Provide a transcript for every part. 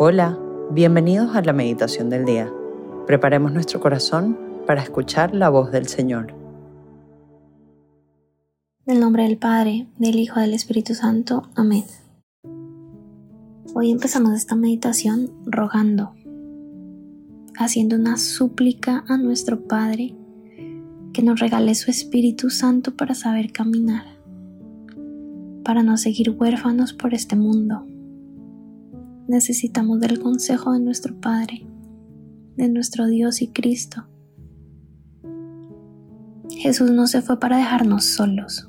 Hola, bienvenidos a la meditación del día. Preparemos nuestro corazón para escuchar la voz del Señor. En el nombre del Padre, del Hijo, y del Espíritu Santo. Amén. Hoy empezamos esta meditación rogando, haciendo una súplica a nuestro Padre que nos regale su Espíritu Santo para saber caminar, para no seguir huérfanos por este mundo necesitamos del consejo de nuestro Padre, de nuestro Dios y Cristo. Jesús no se fue para dejarnos solos.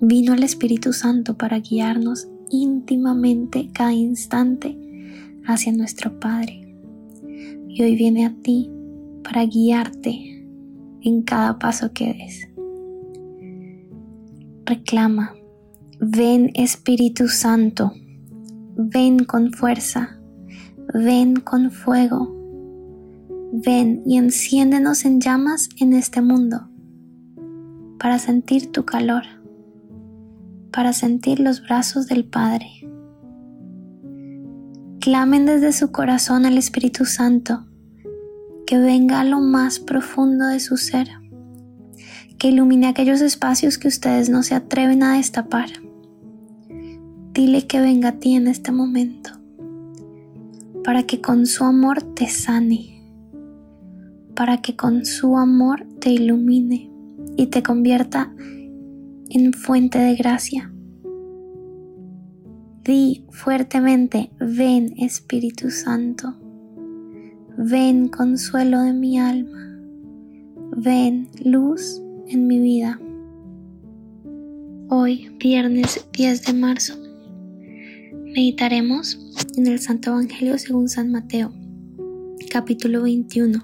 Vino el Espíritu Santo para guiarnos íntimamente cada instante hacia nuestro Padre. Y hoy viene a ti para guiarte en cada paso que des. Reclama, ven Espíritu Santo, ven con fuerza, ven con fuego, ven y enciéndenos en llamas en este mundo para sentir tu calor, para sentir los brazos del Padre. Clamen desde su corazón al Espíritu Santo, que venga a lo más profundo de su ser, que ilumine aquellos espacios que ustedes no se atreven a destapar Dile que venga a ti en este momento, para que con su amor te sane, para que con su amor te ilumine y te convierta en fuente de gracia. Di fuertemente, ven Espíritu Santo, ven consuelo de mi alma, ven luz en mi vida. Hoy, viernes 10 de marzo, Meditaremos en el Santo Evangelio según San Mateo, capítulo 21,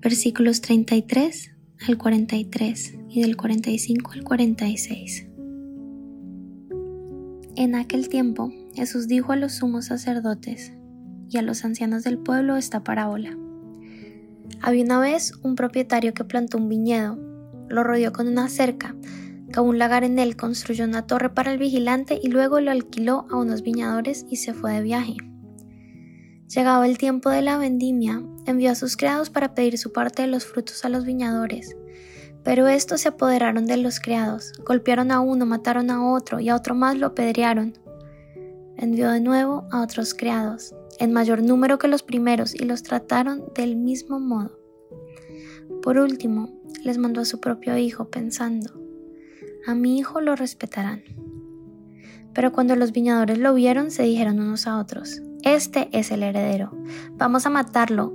versículos 33 al 43 y del 45 al 46. En aquel tiempo Jesús dijo a los sumos sacerdotes y a los ancianos del pueblo esta parábola. Había una vez un propietario que plantó un viñedo, lo rodeó con una cerca, un lagar en él, construyó una torre para el vigilante y luego lo alquiló a unos viñadores y se fue de viaje. Llegado el tiempo de la vendimia, envió a sus criados para pedir su parte de los frutos a los viñadores. Pero estos se apoderaron de los criados, golpearon a uno, mataron a otro y a otro más lo apedrearon. Envió de nuevo a otros criados, en mayor número que los primeros, y los trataron del mismo modo. Por último, les mandó a su propio hijo, pensando, a mi hijo lo respetarán. Pero cuando los viñadores lo vieron, se dijeron unos a otros, Este es el heredero, vamos a matarlo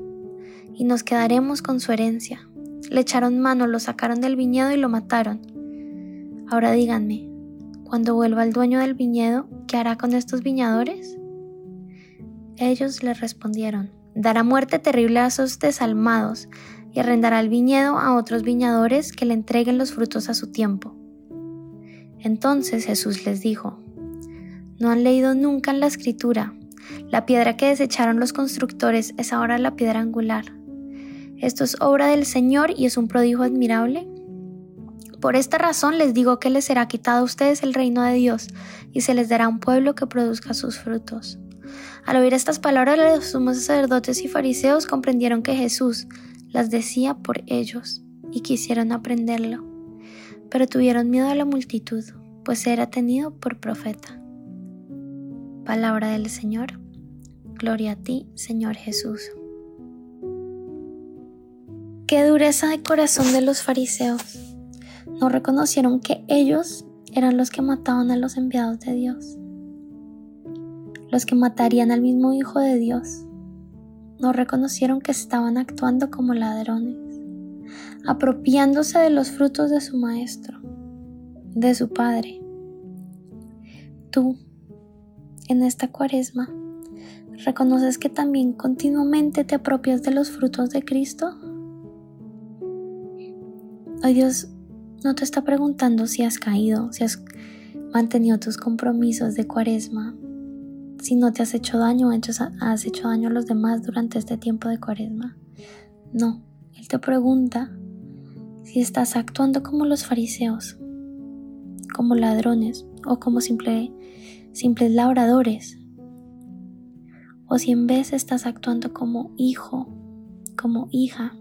y nos quedaremos con su herencia. Le echaron mano, lo sacaron del viñedo y lo mataron. Ahora díganme, cuando vuelva el dueño del viñedo, ¿qué hará con estos viñadores? Ellos le respondieron, dará muerte terrible a esos desalmados y arrendará el viñedo a otros viñadores que le entreguen los frutos a su tiempo. Entonces Jesús les dijo, ¿no han leído nunca en la escritura? La piedra que desecharon los constructores es ahora la piedra angular. Esto es obra del Señor y es un prodigio admirable. Por esta razón les digo que les será quitado a ustedes el reino de Dios y se les dará un pueblo que produzca sus frutos. Al oír estas palabras, los sumos sacerdotes y fariseos comprendieron que Jesús las decía por ellos y quisieron aprenderlo pero tuvieron miedo a la multitud, pues era tenido por profeta. Palabra del Señor. Gloria a ti, Señor Jesús. Qué dureza de corazón de los fariseos. No reconocieron que ellos eran los que mataban a los enviados de Dios, los que matarían al mismo Hijo de Dios. No reconocieron que estaban actuando como ladrones apropiándose de los frutos de su maestro, de su padre. Tú, en esta cuaresma, ¿reconoces que también continuamente te apropias de los frutos de Cristo? Hoy Dios no te está preguntando si has caído, si has mantenido tus compromisos de cuaresma, si no te has hecho daño, has hecho daño a los demás durante este tiempo de cuaresma. No, Él te pregunta si estás actuando como los fariseos, como ladrones o como simples labradores, o si en vez estás actuando como hijo, como hija.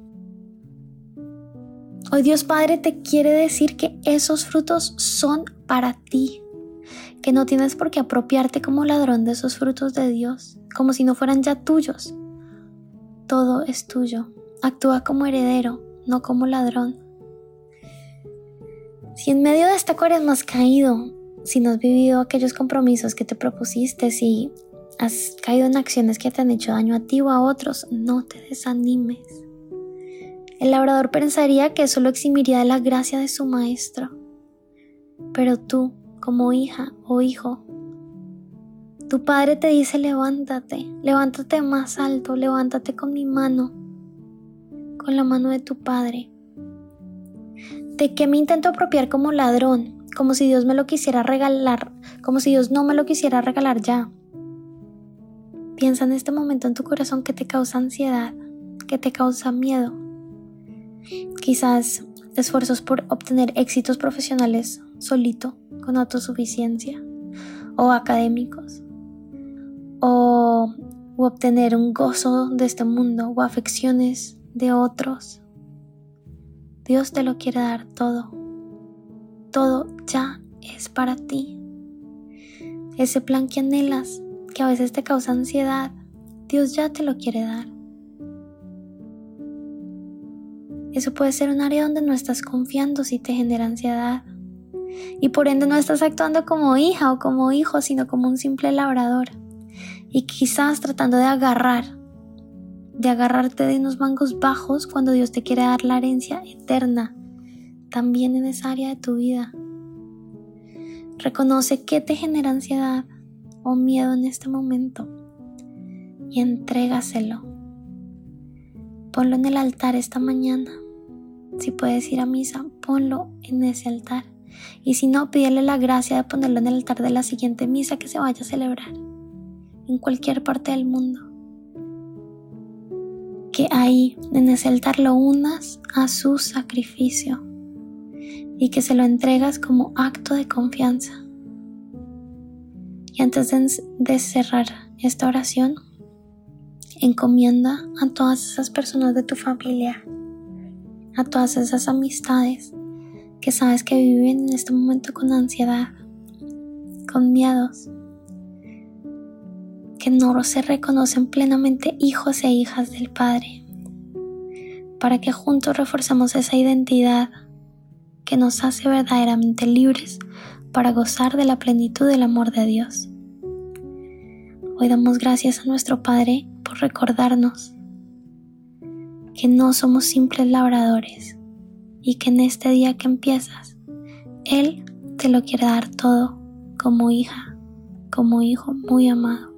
Hoy Dios Padre te quiere decir que esos frutos son para ti, que no tienes por qué apropiarte como ladrón de esos frutos de Dios, como si no fueran ya tuyos. Todo es tuyo. Actúa como heredero, no como ladrón. Si en medio de esta cuaresma has caído, si no has vivido aquellos compromisos que te propusiste, si has caído en acciones que te han hecho daño a ti o a otros, no te desanimes. El labrador pensaría que eso lo eximiría de la gracia de su maestro. Pero tú, como hija o hijo, tu padre te dice levántate, levántate más alto, levántate con mi mano, con la mano de tu padre. ¿De qué me intento apropiar como ladrón? Como si Dios me lo quisiera regalar, como si Dios no me lo quisiera regalar ya. Piensa en este momento en tu corazón que te causa ansiedad, que te causa miedo. Quizás esfuerzos por obtener éxitos profesionales solito, con autosuficiencia, o académicos, o obtener un gozo de este mundo o afecciones de otros. Dios te lo quiere dar todo. Todo ya es para ti. Ese plan que anhelas que a veces te causa ansiedad, Dios ya te lo quiere dar. Eso puede ser un área donde no estás confiando si te genera ansiedad. Y por ende no estás actuando como hija o como hijo, sino como un simple labrador. Y quizás tratando de agarrar, de agarrarte de unos mangos bajos cuando Dios te quiere dar la herencia eterna, también en esa área de tu vida. Reconoce qué te genera ansiedad o miedo en este momento y entrégaselo. Ponlo en el altar esta mañana. Si puedes ir a misa, ponlo en ese altar. Y si no, pídele la gracia de ponerlo en el altar de la siguiente misa que se vaya a celebrar en cualquier parte del mundo. Que ahí, en ese altar, lo unas a su sacrificio y que se lo entregas como acto de confianza. Y antes de cerrar esta oración, encomienda a todas esas personas de tu familia, a todas esas amistades que sabes que viven en este momento con ansiedad, con miedos, no se reconocen plenamente hijos e hijas del Padre, para que juntos reforcemos esa identidad que nos hace verdaderamente libres para gozar de la plenitud del amor de Dios. Hoy damos gracias a nuestro Padre por recordarnos que no somos simples labradores y que en este día que empiezas, Él te lo quiere dar todo como hija, como hijo muy amado.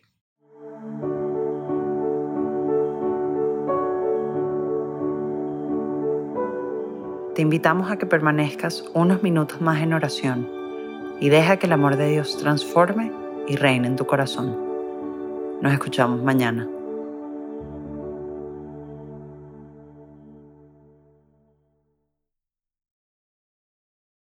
Te invitamos a que permanezcas unos minutos más en oración y deja que el amor de Dios transforme y reine en tu corazón. Nos escuchamos mañana.